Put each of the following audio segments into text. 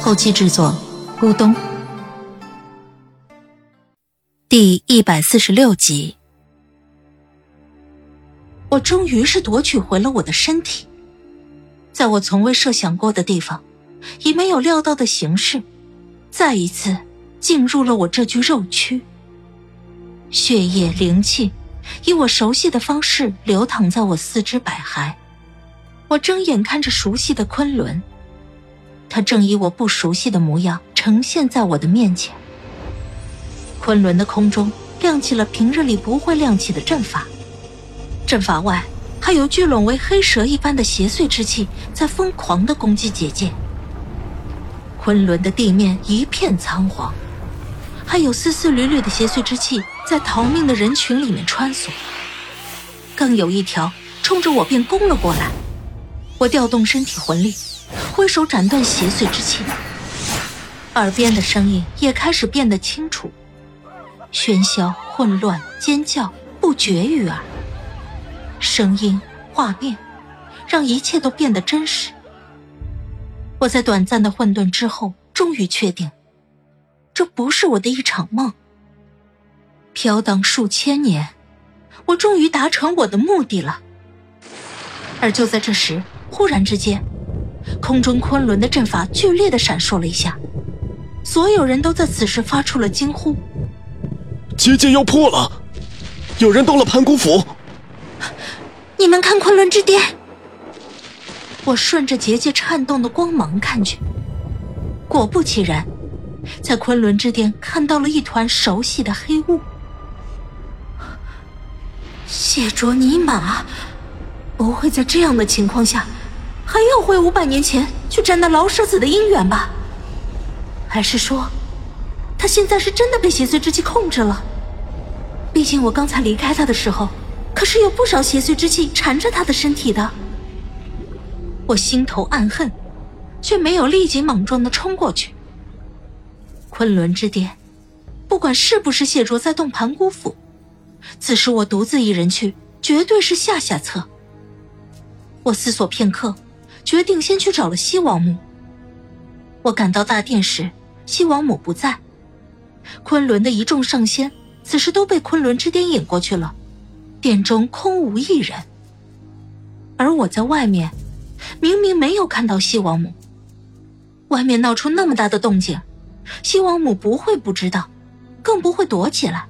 后期制作：咕咚。第一百四十六集，我终于是夺取回了我的身体，在我从未设想过的地方。以没有料到的形式，再一次进入了我这具肉躯。血液灵气以我熟悉的方式流淌在我四肢百骸。我睁眼看着熟悉的昆仑，他正以我不熟悉的模样呈现在我的面前。昆仑的空中亮起了平日里不会亮起的阵法，阵法外还有聚拢为黑蛇一般的邪祟之气在疯狂的攻击结界。昆仑的地面一片苍黄，还有丝丝缕缕的邪祟之气在逃命的人群里面穿梭。更有一条冲着我便攻了过来，我调动身体魂力，挥手斩断邪祟之气。耳边的声音也开始变得清楚，喧嚣、混乱、尖叫不绝于耳。声音、画面，让一切都变得真实。我在短暂的混沌之后，终于确定，这不是我的一场梦。飘荡数千年，我终于达成我的目的了。而就在这时，忽然之间，空中昆仑的阵法剧烈的闪烁了一下，所有人都在此时发出了惊呼：“结界要破了！有人动了盘古斧！”你们看昆仑之巅！我顺着结界颤动的光芒看去，果不其然，在昆仑之巅看到了一团熟悉的黑雾。谢卓尼玛，不会在这样的情况下，还要回五百年前去斩那老舍子的姻缘吧？还是说，他现在是真的被邪祟之气控制了？毕竟我刚才离开他的时候，可是有不少邪祟之气缠着他的身体的。我心头暗恨，却没有立即莽撞的冲过去。昆仑之巅，不管是不是谢卓在动盘古斧，此时我独自一人去，绝对是下下策。我思索片刻，决定先去找了西王母。我赶到大殿时，西王母不在，昆仑的一众上仙此时都被昆仑之巅引过去了，殿中空无一人，而我在外面。明明没有看到西王母，外面闹出那么大的动静，西王母不会不知道，更不会躲起来。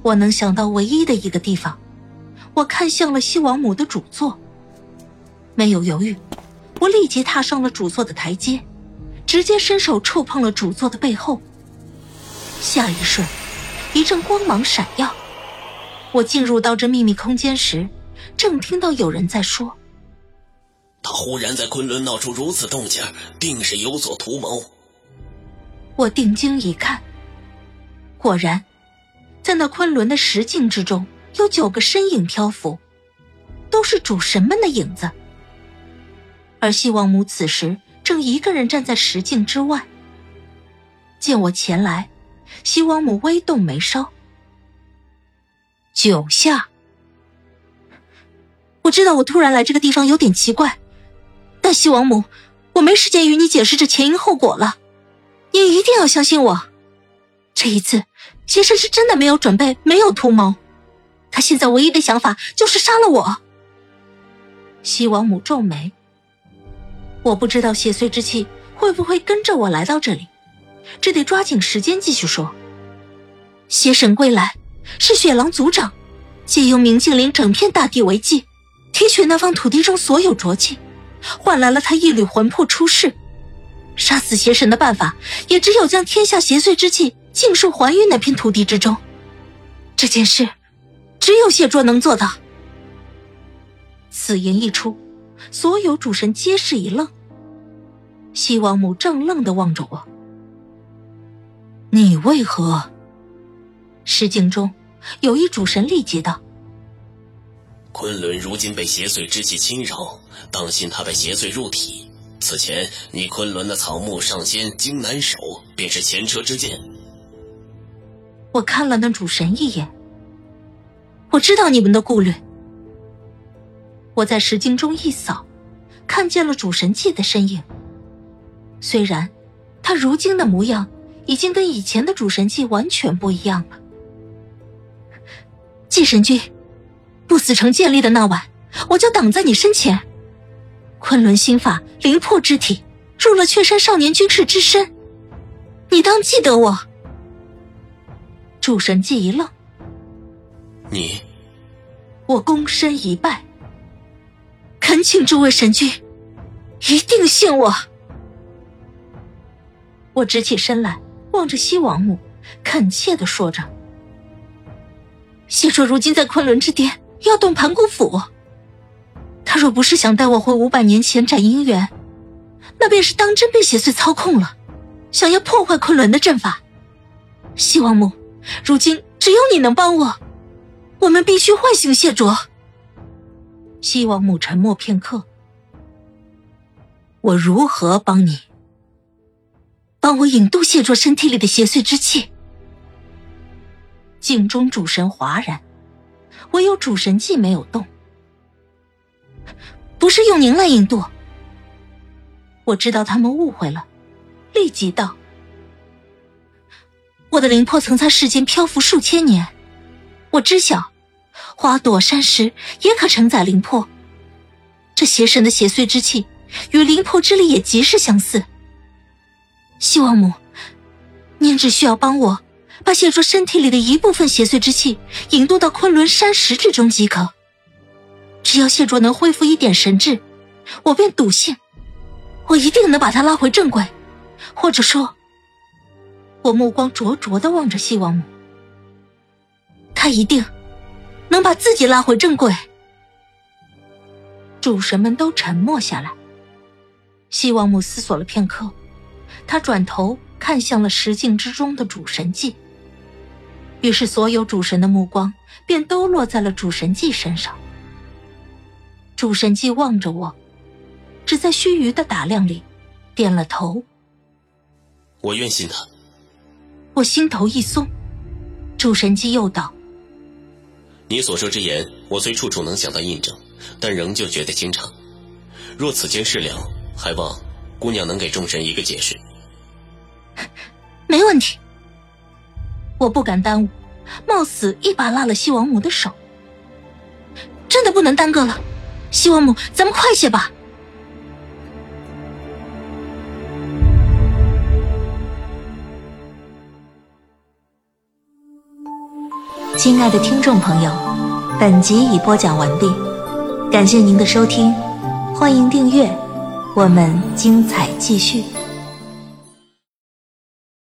我能想到唯一的一个地方，我看向了西王母的主座。没有犹豫，我立即踏上了主座的台阶，直接伸手触碰了主座的背后。下一瞬，一阵光芒闪耀，我进入到这秘密空间时，正听到有人在说。他忽然在昆仑闹出如此动静，定是有所图谋。我定睛一看，果然，在那昆仑的石镜之中，有九个身影漂浮，都是主神们的影子。而西王母此时正一个人站在石镜之外。见我前来，西王母微动眉梢。九下，我知道我突然来这个地方有点奇怪。但西王母，我没时间与你解释这前因后果了，你一定要相信我。这一次，邪神是真的没有准备，没有图谋，他现在唯一的想法就是杀了我。西王母皱眉，我不知道邪祟之气会不会跟着我来到这里，只得抓紧时间继续说。邪神归来，是雪狼族长借用明镜岭整片大地为祭，提取那方土地中所有浊气。换来了他一缕魂魄出世，杀死邪神的办法也只有将天下邪祟之气尽数还于那片土地之中。这件事，只有谢卓能做到。此言一出，所有主神皆是一愣。西王母怔愣的望着我。你为何？石镜中有一主神立即道：“昆仑如今被邪祟之气侵扰，当心他被邪祟入体。此前你昆仑的草木上仙荆南守，便是前车之鉴。”我看了那主神一眼，我知道你们的顾虑。我在石镜中一扫，看见了主神祭的身影。虽然他如今的模样已经跟以前的主神祭完全不一样了。祭神君，不死城建立的那晚，我就挡在你身前。昆仑心法灵魄之体入了雀山少年军士之身，你当记得我。主神祭一愣，你，我躬身一拜。恳请诸位神君，一定信我。我直起身来，望着西王母，恳切的说着：“谢卓如今在昆仑之巅，要动盘古斧。他若不是想带我回五百年前斩姻缘，那便是当真被邪祟操控了，想要破坏昆仑的阵法。西王母，如今只有你能帮我，我们必须唤醒谢卓。”西王母沉默片刻，我如何帮你？帮我引渡谢卓身体里的邪祟之气。镜中主神哗然，唯有主神技没有动。不是用您来引渡。我知道他们误会了，立即道：“我的灵魄曾在世间漂浮数千年，我知晓。”花朵山石也可承载灵魄，这邪神的邪祟之气与灵魄之力也极是相似。西王母，您只需要帮我把谢卓身体里的一部分邪祟之气引渡到昆仑山石之中即可。只要谢卓能恢复一点神智，我便笃信，我一定能把他拉回正轨。或者说，我目光灼灼的望着西王母，他一定。能把自己拉回正轨。主神们都沉默下来。西王母思索了片刻，他转头看向了石镜之中的主神祭。于是，所有主神的目光便都落在了主神祭身上。主神祭望着我，只在须臾的打量里，点了头。我愿信他。我心头一松。主神祭又道。你所说之言，我虽处处能想到印证，但仍旧觉得经常。若此间事了，还望姑娘能给众神一个解释。没问题，我不敢耽误，冒死一把拉了西王母的手。真的不能耽搁了，西王母，咱们快些吧。亲爱的听众朋友，本集已播讲完毕，感谢您的收听，欢迎订阅，我们精彩继续。